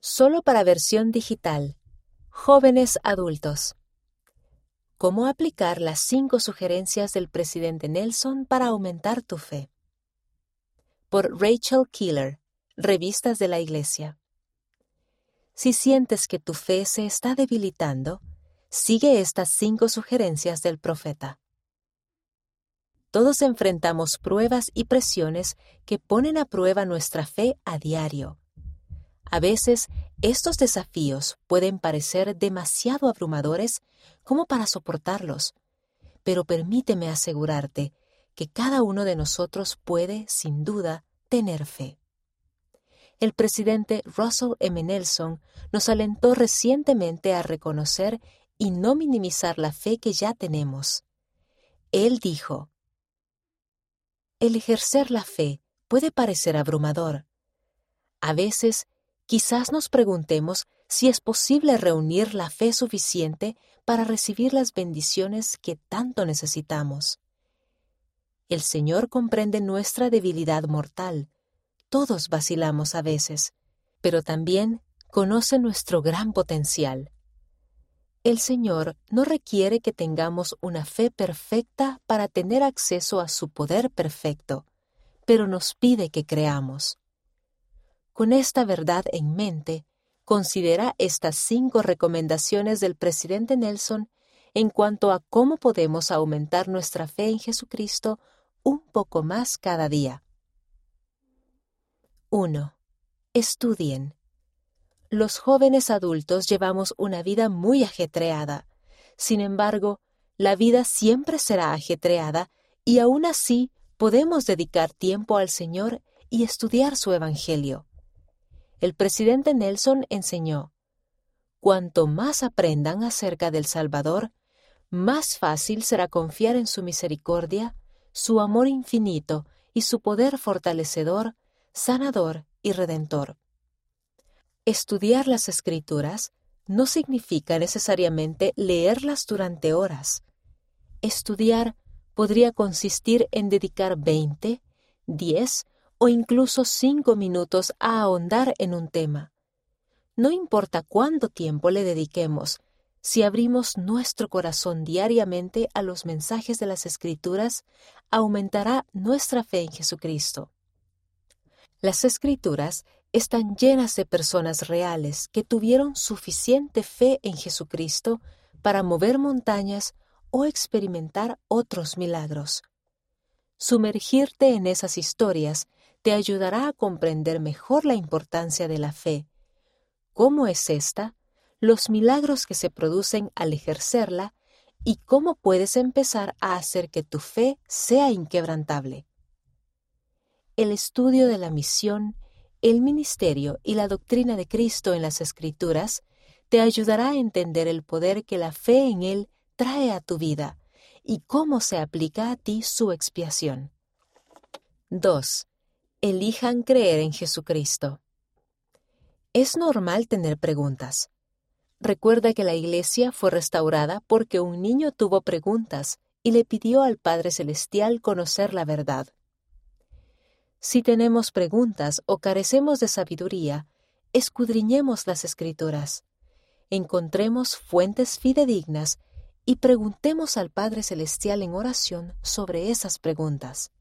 Solo para versión digital. Jóvenes adultos. ¿Cómo aplicar las cinco sugerencias del presidente Nelson para aumentar tu fe? Por Rachel Keeler, Revistas de la Iglesia. Si sientes que tu fe se está debilitando, sigue estas cinco sugerencias del profeta. Todos enfrentamos pruebas y presiones que ponen a prueba nuestra fe a diario. A veces, estos desafíos pueden parecer demasiado abrumadores como para soportarlos, pero permíteme asegurarte que cada uno de nosotros puede, sin duda, tener fe el presidente Russell M. Nelson nos alentó recientemente a reconocer y no minimizar la fe que ya tenemos. Él dijo, El ejercer la fe puede parecer abrumador. A veces, quizás nos preguntemos si es posible reunir la fe suficiente para recibir las bendiciones que tanto necesitamos. El Señor comprende nuestra debilidad mortal, todos vacilamos a veces, pero también conoce nuestro gran potencial. El Señor no requiere que tengamos una fe perfecta para tener acceso a su poder perfecto, pero nos pide que creamos. Con esta verdad en mente, considera estas cinco recomendaciones del presidente Nelson en cuanto a cómo podemos aumentar nuestra fe en Jesucristo un poco más cada día. 1. Estudien. Los jóvenes adultos llevamos una vida muy ajetreada. Sin embargo, la vida siempre será ajetreada y aún así podemos dedicar tiempo al Señor y estudiar su Evangelio. El presidente Nelson enseñó, Cuanto más aprendan acerca del Salvador, más fácil será confiar en su misericordia, su amor infinito y su poder fortalecedor sanador y redentor. Estudiar las escrituras no significa necesariamente leerlas durante horas. Estudiar podría consistir en dedicar 20, 10 o incluso 5 minutos a ahondar en un tema. No importa cuánto tiempo le dediquemos, si abrimos nuestro corazón diariamente a los mensajes de las Escrituras, aumentará nuestra fe en Jesucristo. Las escrituras están llenas de personas reales que tuvieron suficiente fe en Jesucristo para mover montañas o experimentar otros milagros. Sumergirte en esas historias te ayudará a comprender mejor la importancia de la fe, cómo es esta, los milagros que se producen al ejercerla y cómo puedes empezar a hacer que tu fe sea inquebrantable el estudio de la misión, el ministerio y la doctrina de Cristo en las Escrituras te ayudará a entender el poder que la fe en Él trae a tu vida y cómo se aplica a ti su expiación. 2. Elijan creer en Jesucristo. Es normal tener preguntas. Recuerda que la iglesia fue restaurada porque un niño tuvo preguntas y le pidió al Padre Celestial conocer la verdad. Si tenemos preguntas o carecemos de sabiduría, escudriñemos las escrituras, encontremos fuentes fidedignas y preguntemos al Padre Celestial en oración sobre esas preguntas.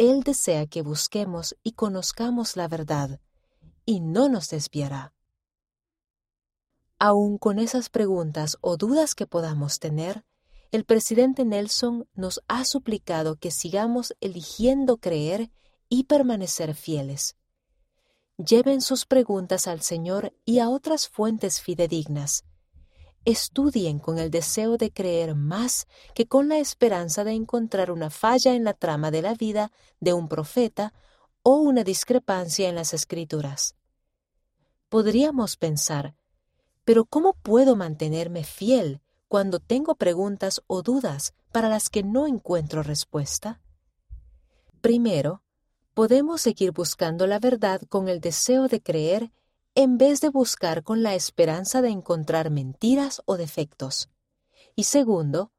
Él desea que busquemos y conozcamos la verdad, y no nos desviará. Aun con esas preguntas o dudas que podamos tener, el presidente Nelson nos ha suplicado que sigamos eligiendo creer y permanecer fieles. Lleven sus preguntas al Señor y a otras fuentes fidedignas. Estudien con el deseo de creer más que con la esperanza de encontrar una falla en la trama de la vida de un profeta o una discrepancia en las escrituras. Podríamos pensar, pero ¿cómo puedo mantenerme fiel cuando tengo preguntas o dudas para las que no encuentro respuesta? Primero, podemos seguir buscando la verdad con el deseo de creer en vez de buscar con la esperanza de encontrar mentiras o defectos. Y segundo,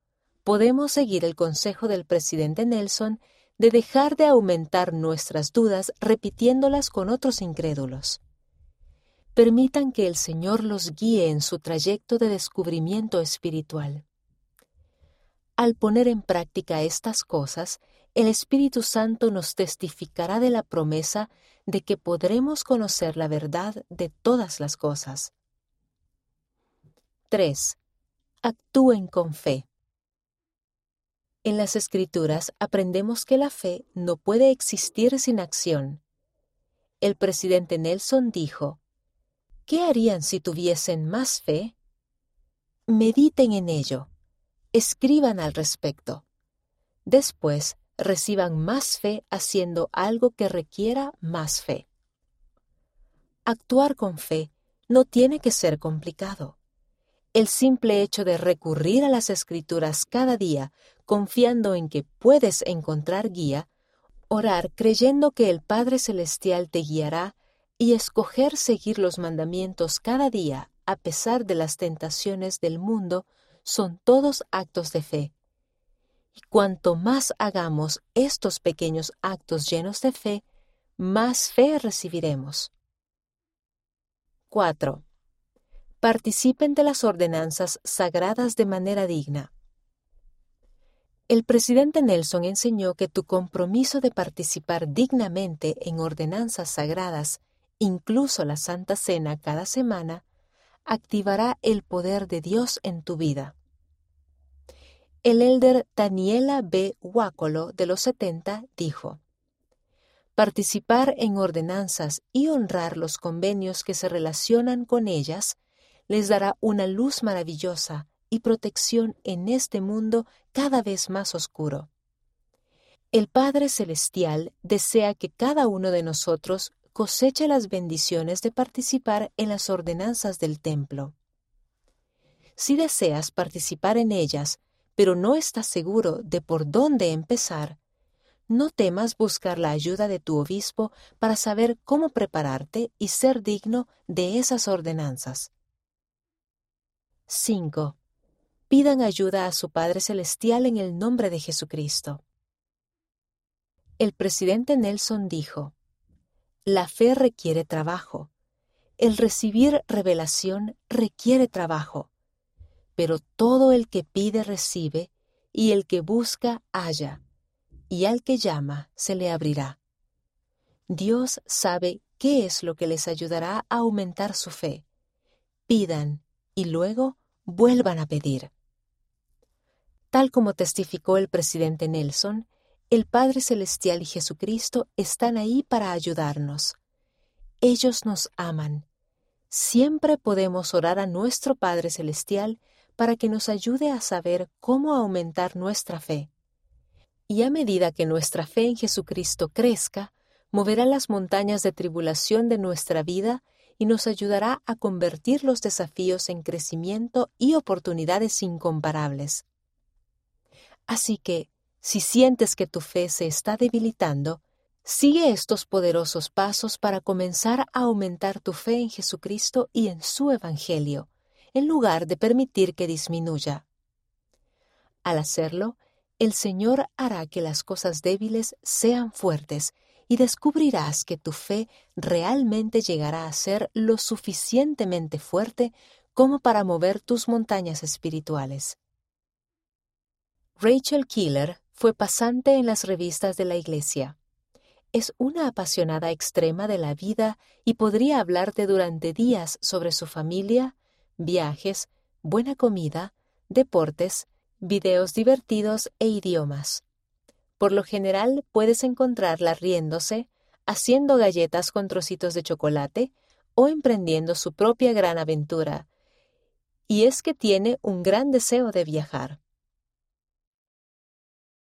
podemos seguir el consejo del presidente Nelson de dejar de aumentar nuestras dudas repitiéndolas con otros incrédulos. permitan que el Señor los guíe en su trayecto de descubrimiento espiritual. Al poner en práctica estas cosas, el Espíritu Santo nos testificará de la promesa de que podremos conocer la verdad de todas las cosas. 3. Actúen con fe. En las Escrituras aprendemos que la fe no puede existir sin acción. El presidente Nelson dijo, ¿Qué harían si tuviesen más fe? Mediten en ello. Escriban al respecto. Después, reciban más fe haciendo algo que requiera más fe. Actuar con fe no tiene que ser complicado. El simple hecho de recurrir a las escrituras cada día, confiando en que puedes encontrar guía, orar creyendo que el Padre Celestial te guiará y escoger seguir los mandamientos cada día a pesar de las tentaciones del mundo son todos actos de fe. Y cuanto más hagamos estos pequeños actos llenos de fe, más fe recibiremos. 4. Participen de las ordenanzas sagradas de manera digna. El presidente Nelson enseñó que tu compromiso de participar dignamente en ordenanzas sagradas incluso la Santa Cena cada semana, activará el poder de Dios en tu vida. El elder Daniela B. Huácolo de los 70 dijo, Participar en ordenanzas y honrar los convenios que se relacionan con ellas les dará una luz maravillosa y protección en este mundo cada vez más oscuro. El Padre Celestial desea que cada uno de nosotros cosecha las bendiciones de participar en las ordenanzas del templo. Si deseas participar en ellas, pero no estás seguro de por dónde empezar, no temas buscar la ayuda de tu obispo para saber cómo prepararte y ser digno de esas ordenanzas. 5. Pidan ayuda a su Padre Celestial en el nombre de Jesucristo. El presidente Nelson dijo, la fe requiere trabajo. El recibir revelación requiere trabajo. Pero todo el que pide recibe, y el que busca halla, y al que llama se le abrirá. Dios sabe qué es lo que les ayudará a aumentar su fe. Pidan y luego vuelvan a pedir. Tal como testificó el presidente Nelson, el Padre Celestial y Jesucristo están ahí para ayudarnos. Ellos nos aman. Siempre podemos orar a nuestro Padre Celestial para que nos ayude a saber cómo aumentar nuestra fe. Y a medida que nuestra fe en Jesucristo crezca, moverá las montañas de tribulación de nuestra vida y nos ayudará a convertir los desafíos en crecimiento y oportunidades incomparables. Así que, si sientes que tu fe se está debilitando, sigue estos poderosos pasos para comenzar a aumentar tu fe en Jesucristo y en su Evangelio, en lugar de permitir que disminuya. Al hacerlo, el Señor hará que las cosas débiles sean fuertes y descubrirás que tu fe realmente llegará a ser lo suficientemente fuerte como para mover tus montañas espirituales. Rachel Keeler fue pasante en las revistas de la Iglesia. Es una apasionada extrema de la vida y podría hablarte durante días sobre su familia, viajes, buena comida, deportes, videos divertidos e idiomas. Por lo general puedes encontrarla riéndose, haciendo galletas con trocitos de chocolate o emprendiendo su propia gran aventura. Y es que tiene un gran deseo de viajar.